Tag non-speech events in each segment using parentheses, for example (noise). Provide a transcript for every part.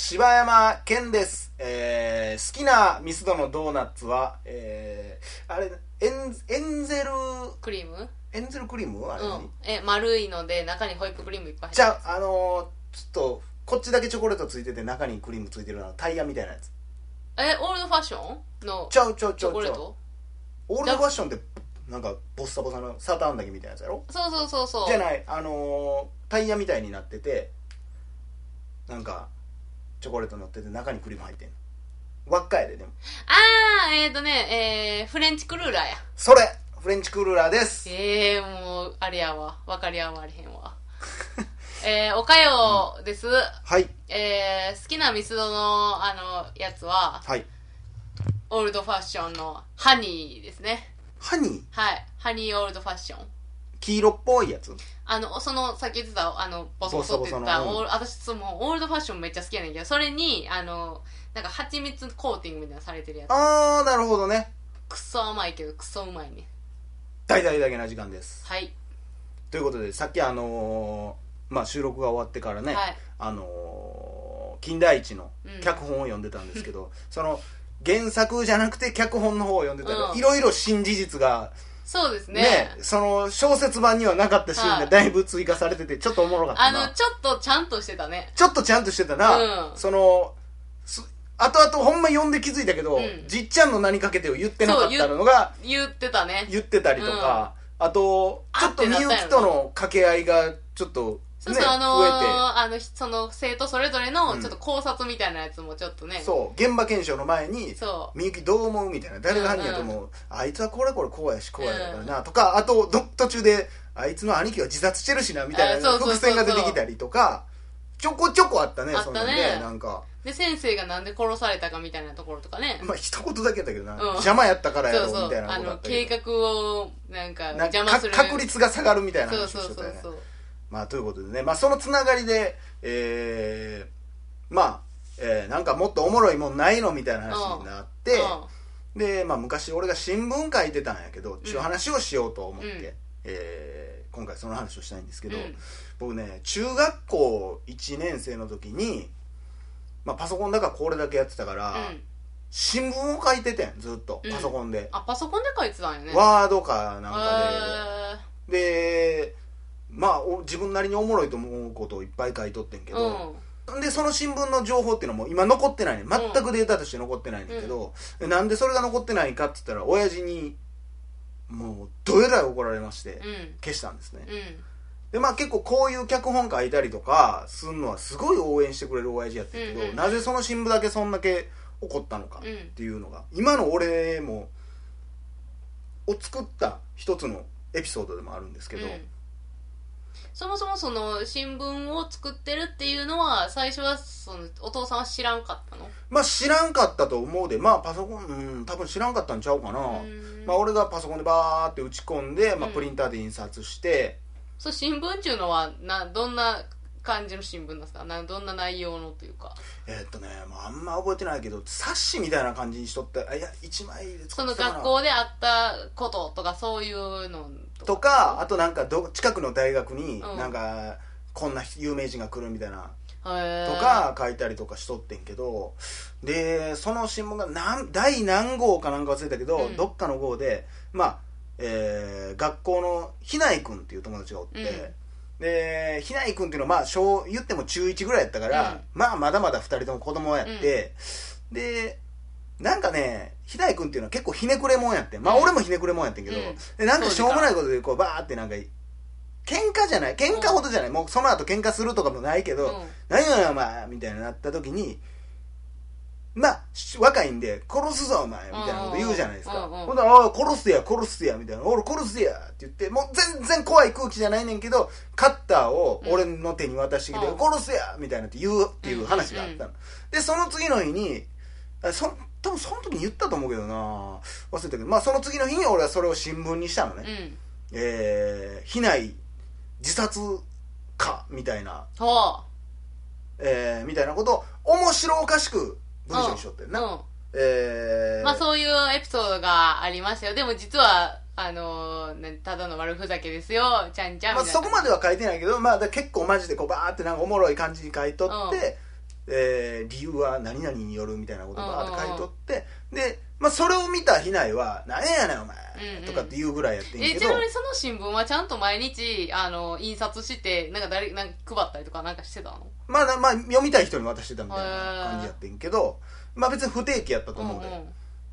柴山健です。えー、好きなミスドのドーナツは、えー、あれ、エンエンゼル、クリーム？エンゼルクリーム？あれ、うん。え丸いので中にホイップクリームいっぱい入ってじゃあ、あのー、ちょっと、こっちだけチョコレートついてて中にクリームついてるのはタイヤみたいなやつ。えオールドファッション？のちゃうちゃうちチゃうちゃう。ョコレート？オールドファッションって、なんか、ボッサボサのサーターアンダギーみたいなやつやろ？そうそうそうそう。じゃない、あのー、タイヤみたいになってて、なんか、チョコレート乗ってて中にクリーム入ってんの。輪っかやで、でも。ああえっ、ー、とねえー、フレンチクルーラーやそれフレンチクルーラーです。ええー、もうあれやわ分かり合われへんわ (laughs) えー、おかよです、はい。えー、好きなミスドのあのやつははい。オールドファッションのハニーですねハニー？はいハニーオールドファッション黄色っぽいやつ？あの、その、さっき言ってた、あの、ボソボソって言った、ボソボソのうんオール私、その、オールドファッションめっちゃ好きやねんけど、それに、あの、なんか、蜂蜜コーティングみたいなのされてるやつ。あー、なるほどね。クソ甘いけど、クソうまいね。大々だけな時間です。はい。ということで、さっきあのーまあ、収録が終わってからね、はいあのー金田一のうん脚本を読んでたんですけど、その、原作じゃなくて脚本の方を読んでたら、うんいろいろ新事実が、そうですね。ね、その小説版にはなかったシーンはいがだいぶ追加されてて、ちょっとおもろかったな。あの、ちょっとちゃんとしてたね。ちょっとちゃんとしてたな、うんそのす後々ほんま読んで気づいたけど、うんじっちゃんの何かけてを言ってなかったのが言ってたね。言ってたりとか、あとちょっとみゆきとの掛け合いがちょっとねそうそう、あのーあの、その、生徒それぞれの、うん。ちょっと考察みたいなやつもちょっとね。そう現場検証の前にそみゆきどう思うみたいな。誰が犯人やと思う、あいつはこれこれこうやしこうやからな、とかあとど途中であいつの兄貴は自殺してるしなみたいな伏線が出てきたりとかちょこちょこあったねあったね。なんか。で、先生がなんで殺されたかみたいなところとかね。まあ一言だけやったけどな、ん。邪魔やったからやろそうそう。みたいなあのことあったけ計ど画をなんかなんか邪魔する。か確率が下がるみたいな話をそうそうしてたよね。そうそうまあということでね。まあそのつながりでえー、まあ、えーなんかもっとおもろいもんないのみたいな話になって、で、まあ、昔俺が新聞書いてたんやけどっていう話をしようと思って、うん。えー今回その話をしたいんですけど、うん。僕ね中学校1年生の時に、まあ、パソコンだからこれだけやってたから、うん。新聞を書いててんずっとうん。パソコンで、あパソコンで書いてたんやね。ワードかなんかへで、でまあお自分なりにおもろいと思うことをいっぱい書いとってんけーど、でその新聞の情報っていうのも今残ってない。ね全くデータとして残ってないんだけど、でなん。でそれが残ってないかって言ったら親父にもうどえらい怒られまして、うん。消したんですね、うん。でまあ結構こういう脚本書いたりとかすんのはすごい応援してくれる親父やったけど、うんうん。なぜその新聞だけそんだけ怒ったのかうんっていうのが、今の俺もを作った一つのエピソードでもあるんですけど、うんそもそもその新聞を作ってるっていうのは最初はそのお父さんは知らんかったの？まあ知らんかったと思うで。まあパソコンうん多分知らんかったんちゃうかな、うん。まあ俺がパソコンでバーって打ち込んで、まあ、うんプリンターで印刷して、そう新聞っていうのはなどんな感じの新聞なんですかなどんな内容のというか。えーっとね、まあ、あんま覚えてないけど冊子みたいな感じにしとったあいや1枚で作ってたかな。学校であったこととかそういうのとか。あとなんかど近くの大学にうん。なんかこんな有名人が来るみたいな。へー。とか書いたりとかしとってんけど。でその新聞が何第何号かなんか忘れたけど、うん。どっかの号でまあ、えー学校のひない君っていう友達がおって、うんでひない君っていうのはまあ小言っても中1ぐらいやったから、うん。まあまだまだ2人とも子供やって、でなんかねひない君っていうのは結構ひねくれもんやってまあうん。俺もひねくれもんやってんけど、うん。でなんかしょうもないことでこうバーってなんか喧嘩じゃない喧嘩ほどじゃない、もうその後喧嘩するとかもないけど、うん。何やお前みたいになった時にまあし若いんで殺すぞお前みたいなこと言うじゃないですか、ほんなら殺すや殺すやみたいな。俺殺すやって言ってもう全然怖い空気じゃないねんけどカッターを俺の手に渡してきて、うん。殺すやみたいなって言うっていう話があったの、でその次の日にあそ多分その時に言ったと思うけどな。忘れたけど。まあその次の日に俺はそれを新聞にしたのね、うん。えー、避内自殺かみたいな。ほえー、みたいなことを面白おかしくう文章にしとってんな、うん。えー。まあそういうエピソードがありましたよ。でも実はあのただの悪ふざけですよ。ちゃんちゃんまあ、そこまでは書いてないけど、まあ、結構マジでこうバーってなんかおもろい感じに書いとって、えー理由は何々によるみたいなことをバーって書いとって、で、まあ、それを見た比内は「何やねんお前うんうんとかって言うぐらいやってんえけど、ちなみにその新聞はちゃんと毎日あの印刷してなんか誰なんか配ったりとかなんかしてたの？まあな、まあ、読みたい人に渡してたみたいな感じやってんけど、まあ別に不定期やったと思うで、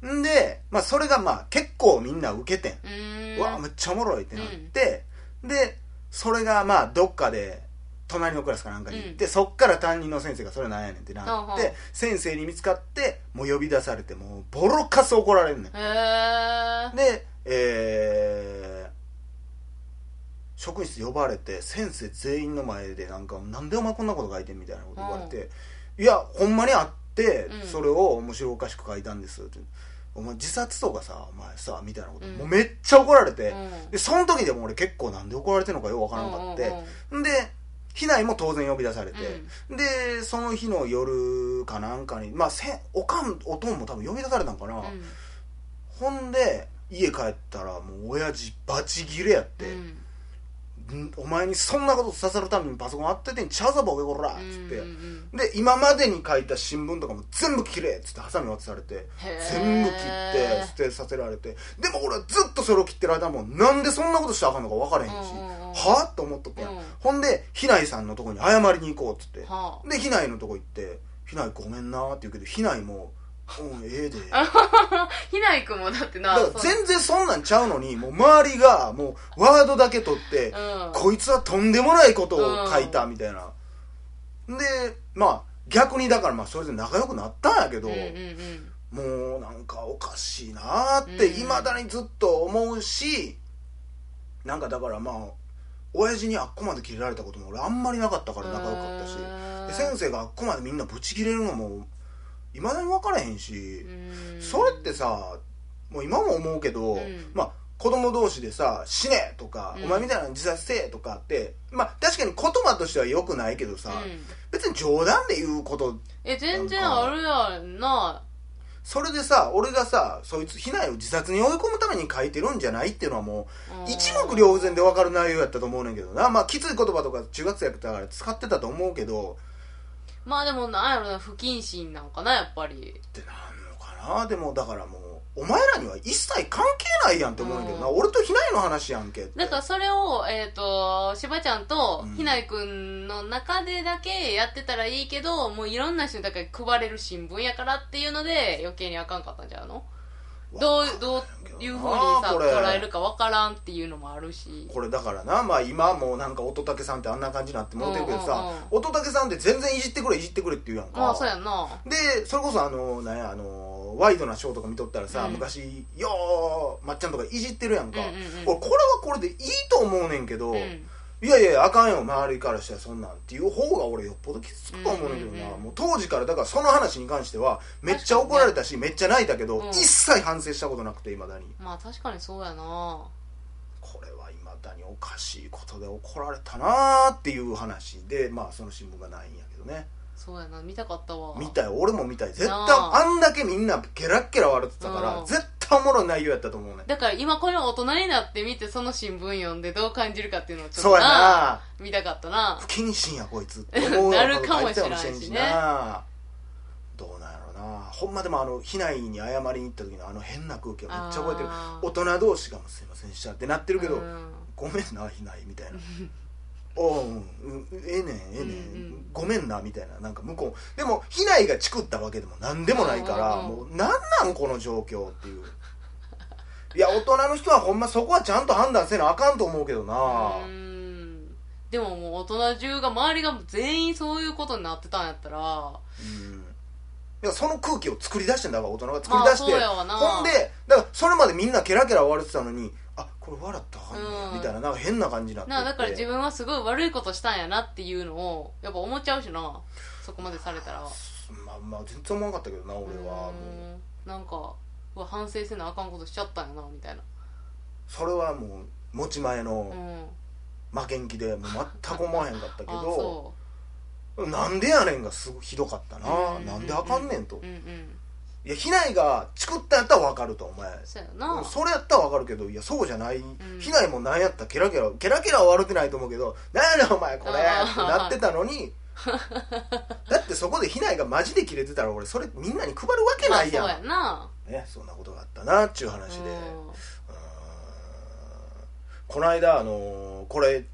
うんん。で、まあ、それがまあ結構みんな受けてん、うわめっちゃおもろいってなって、でそれがまあどっかで隣のクラスかなんかに行って、そっから担任の先生がそれなんやねんってなって、うんう。ん先生に見つかってもう呼び出されてもうボロカス怒られんねん。へえでえー職員室呼ばれて先生全員の前でなんか「なんでお前こんなこと書いてん?」みたいなこと言われて「いやほんまにあってうん。それを面白おかしく書いたんです」って「お前自殺とかさお前さ」みたいなこと、うん。もうめっちゃ怒られて、うん。でその時でも俺結構なんで怒られてんのかよくわからんかって、ん。で避難も当然呼び出されて、でその日の夜かなんかにまあせおかんおとんも多分呼び出されたんかな、うん。ほんで家帰ったらもう親父バチギレやって、うんんお前にそんなことさせるためにパソコン当ててんちゃうぞボケこらっつって、うん。うんで今までに書いた新聞とかも全部切れっつってハサミ渡されて。全部切って捨てさせられて。でも俺はずっとそれを切ってる間もなんでそんなことしたらあかんのか分からへんし、うんうんうん。はあと思っとってん、うん。ほんでひないさんのとこに謝りに行こうっつって、はあ。でひないのとこ行って「ひないごめんな」って言うけどひないも「うんええで」(laughs) ひないくんもだってな全然そんなんちゃうのにもう周りがもうワードだけ取って、うん。こいつはとんでもないことを書いたみたいな、でまあ逆にだからまあそれで仲良くなったんやけど、うんうんうん。もうなんかおかしいなーってうん。いまだにずっと思うしなんかだからまあ親父にあっこまで切れられたことも俺あんまりなかったから仲良かったし。先生があっこまでみんなブチ切れるのもいまだに分からへんし、うん。それってさもう今も思うけど、うん。まあ子供同士でさ「死ね!」とか、うん。お前みたいなの自殺せえ!」とかってまあ確かに言葉としては良くないけどさ、うん。別に冗談で言うことえ全然あるやんな。それでさ俺がさそいつ避難を自殺に追い込むために書いてるんじゃないっていうのはもう一目瞭然で分かる内容やったと思うねんけどな。まあきつい言葉とか中学生やったから使ってたと思うけどまあでもなんやろな不謹慎なんかなやっぱり。ってなんのかなでもだからもうお前らには一切関係ないやんって思うねんけどな、うん。俺と避難の話やんけって。だからそれを、えっ、と、しばちゃんとうん。ひないくんの中でだけやってたらいいけど、もういろんな人にだから配れる新聞やからっていうので余計にあかんかったんちゃうの？どう、どういうふうにさ、捉えるかわからんっていうのもあるし。これだからなまあ今もうなんか乙武さんってあんな感じになってもうてるけどさ乙武さんって全然いじってくれいじってくれって言うやんか。まあそうやんな。でそれこそあのなんやあのワイドなショーとか見とったらさ、うん。昔よーまっちゃんとかいじってるやんか、うんうんうん。俺これはこれでいいと思うねんけど、うん。いやいやあかんよ。周りからしたらそんなんっていう方が俺よっぽどきつくと思うねんけどな、もう当時からだからその話に関してはめっちゃ怒られたし、めっちゃ泣いたけど、うん。一切反省したことなくていまだに。まあ確かにそうやな。これはいまだにおかしいことで怒られたなーっていう話でまあその新聞がないんやけどね。そうやな。見たかったわ。見たよ。俺も見たい。絶対なあ。あんだけみんなゲラッゲラ笑ってたから、うん。絶対おもろい内容やったと思うね。だから今これ大人になって見てその新聞読んでどう感じるかっていうのをちょっそうやとな。な見たかったな。不謹慎やこいつって思う (laughs) なるかもしれんしね書いしれんなどうなんやろな。ほんまでもあの避難に謝りに行った時のあの変な空気はめっちゃ覚えてる。大人同士がすいませんでしたってなってるけど、うん。ごめんな避難みたいなおう、うええねんええねん、うんうん。ごめんなみたいな。なんか向こうでも避難がチクったわけでも何でもないから、うんうん。もうなんなんこの状況っていう。いや大人の人はほんまそこはちゃんと判断せなあかんと思うけどな、うん。でももう大人中が周りが全員そういうことになってたんやったら。うん。いやその空気を作り出してんだから大人が作り出して、まあそうやわな。ほんでだからそれまでみんなケラケラ笑ってたのにあこれ笑ったらあかんねやうん。みたいななんか変な感じになってなあだから自分はすごい悪いことしたんやなっていうのをやっぱ思っちゃうしな。そこまでされたら。まあまあ全然思わなかったけどな俺はもう。うん。なんかうわ反省せなあかんことしちゃったんやなみたいな。それはもう持ち前うのん。負けん気でもう全く思わへんかったけあどそなんでやねんがすごいひどかったな、なんであかんねんと、うんうんいや、ひないがチクったんやったら分かると、お前。そうやな。それやったら分かるけど、いや、そうじゃない。ん。ひないもなんやったらケラケラ、ケラケラは悪くないと思うけど、なんやねんお前これってなってたのに、(laughs) だってそこでひないがマジでキレてたら俺それみんなに配るわけないやん、まあ、そうやな。ね、そんなことがあったなっちゅう話で、この間あのーこれ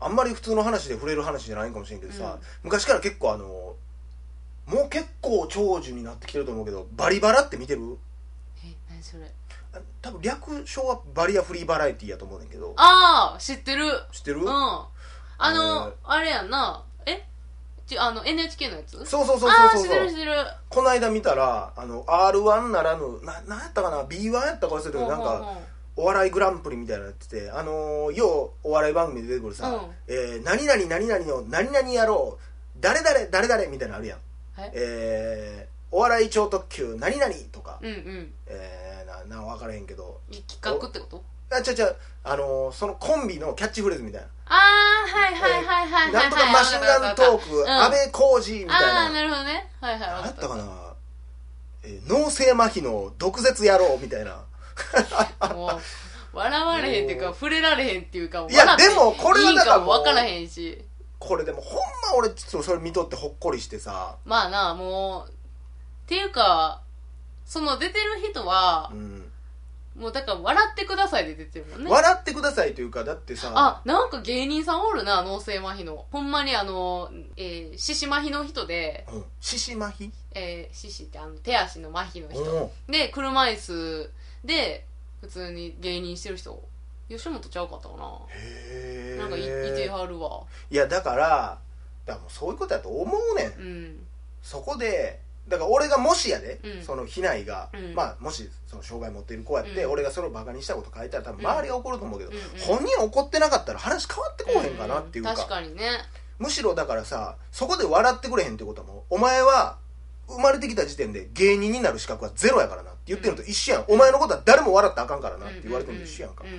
あんまり普通の話で触れる話じゃないかもしれんけどさ、うん。昔から結構あのー結構長寿になってきてると思うけどバリバラって見てる？え何それ？あ多分略称はバリアフリーバラエティやと思うねんけど。ああ知ってる。知ってる、うん。あの、えーあれやんな。え？ちあの NHK のやつ？そうそうそうそうそう知ってる知ってる。この間見たらあの R1 ならぬななんやったかな？B1 やったか忘れたけどなんかお笑いグランプリみたいなのやっててあのー、ようお笑い番組で出てくるさ、うん。えー何々何々の何々やろう誰々誰々みたいなのあるやんえ？えー、お笑い超特急何々とか、うんうん。えー、なな分からへんけど。い企画ってこと？あちゃちゃあのー、そのコンビのキャッチフレーズみたいな。ああはいはいはいはいはいなんとかマシンガントーク、うん安倍浩二みたいああななるほどね。はいはい何やわったかな、えー脳性麻痺の毒舌野郎みたいな。(laughs) もう笑われへんっていうか触れられへんっていうかいや笑ってでもこれはいいだからかも分からへんしこれでもほんま俺ちょっとそれ見とってほっこりしてさ。まあなもうっていうかその出てる人はう、ん。もうだから笑ってくださいで出てるもんね。笑ってくださいというかだってさ。あなんか芸人さんおるな脳性麻痺の。ほんまにあのえー、獅子麻痺の人で。うん。獅子麻痺？えー、獅子ってあの手足の麻痺の人。おで車椅子で普通に芸人してる人。吉本ちゃうかったかな。へえなんかいいてはるわ。いやだからだからもうそういうことやと思うねん。うん。そこでだから俺がもしやで、うん。その被害が、うん。まあもしその障害持っている子やって、うん。俺がそれをバカにしたこと書いたら多分周りが怒ると思うけど、うんうん。本人怒ってなかったら話変わってこうへんかなっていうか,、ん。確かにね。むしろだからさそこで笑ってくれへんってことはもうお前は生まれてきた時点で芸人になる資格はゼロやからなって言ってるのと一緒やん、お前のことは誰も笑ったらあかんからなって言われてるのと一緒やんか、うう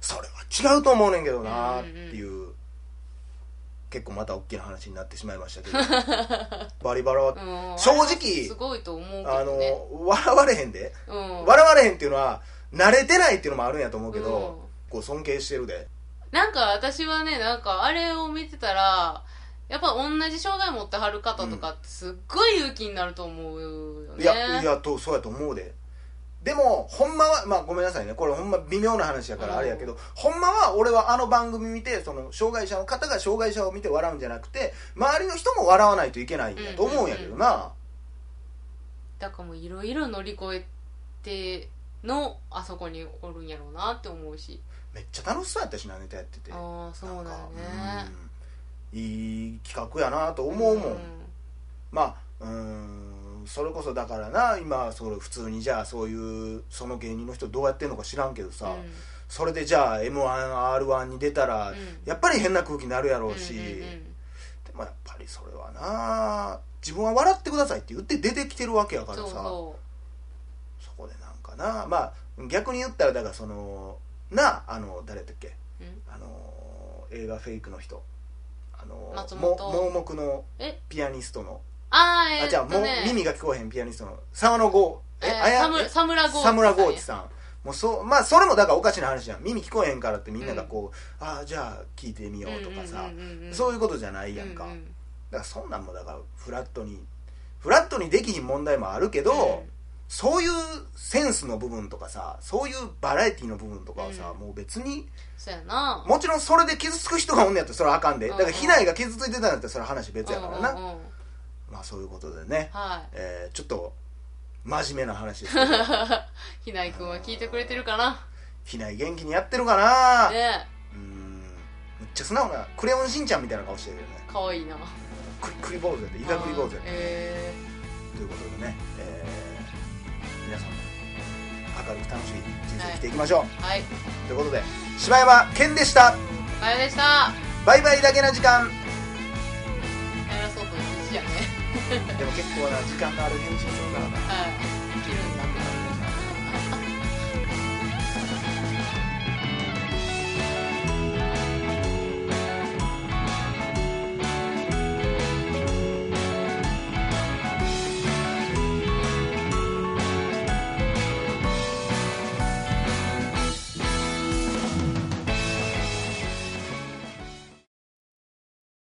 それは違うと思うねんけどなっていう、結構また大きな話になってしまいましたけど。(laughs) バリバラは、んうん。正直すごいと思うけあどね。の笑われへんで、うん。笑われへんっていうのは慣れてないっていうのもあるんやと思うけど、うん。こう尊敬してるで。なんか私はねなんかあれを見てたらやっぱ同じ障害持ってはる方とかってすっごい勇気になると思うよね。いやいやとそうやと思うででもほんまはまあごめんなさいね。これほんま微妙な話やからあれやけど、ほんまは俺はあの番組見てその障害者の方が障害者を見て笑うんじゃなくて周りの人も笑わないといけないんやと思うんやけどな、だからもういろいろ乗り越えてのあそこにおるんやろうなって思うし。めっちゃ楽しそうやったしなネタやってて。ああそうなんだかねうん。いい企画やなと思うもん、まあうーんそれこそだからな今それ普通にじゃあそういうその芸人の人どうやってんのか知らんけどさ、うん。それでじゃあ m 1 r 1に出たら、うん。やっぱり変な空気になるやろうし、うんうんうんでもやっぱりそれはな自分は笑ってくださいって言って出てきてるわけやからさそこでなんかなまあ逆に言ったらだからそのなあの誰だっけあの映画フェイクの人あの盲目のえ？ピアニストのあーえー、あじゃあもう耳が聞こえへんピアニストの沢野剛えーあやサムサムラゴーチ沢村剛地さん。もうそうまあそれもだからおかしな話じゃん耳聞こえへんからってみんながこう、ああじゃあ聞いてみようとかさ、うん。うんうんうんそういうことじゃないやんか、うんうんだからそんなんもだからフラットにフラットにできひん問題もあるけど、うん。そういうセンスの部分とかさそういうバラエティの部分とかはさ、うん。もう別にそうやな。もちろんそれで傷つく人がおんねやったらそれはあかんで。だからうんうん。被害が傷ついてたんやったらそれは話別やからな、うんうんうんまあそういうことでね、はい。えーちょっと真面目な話ですけど。(laughs) ひないくんは聞いてくれてるかな？ひない元気にやってるかな、ね。うーん。むっちゃ素直なクレヨンしんちゃんみたいな顔してるよね。かわいいな。クリクリ坊主やってイカクリ坊主やってえということでね、えー皆さんも明るく楽しい人生生きていきましょう、ー、はい。ということで柴山健でした。かよでした。バイバイだけな時間。やらそうと必死やね結構な時間のある返信するからなはい。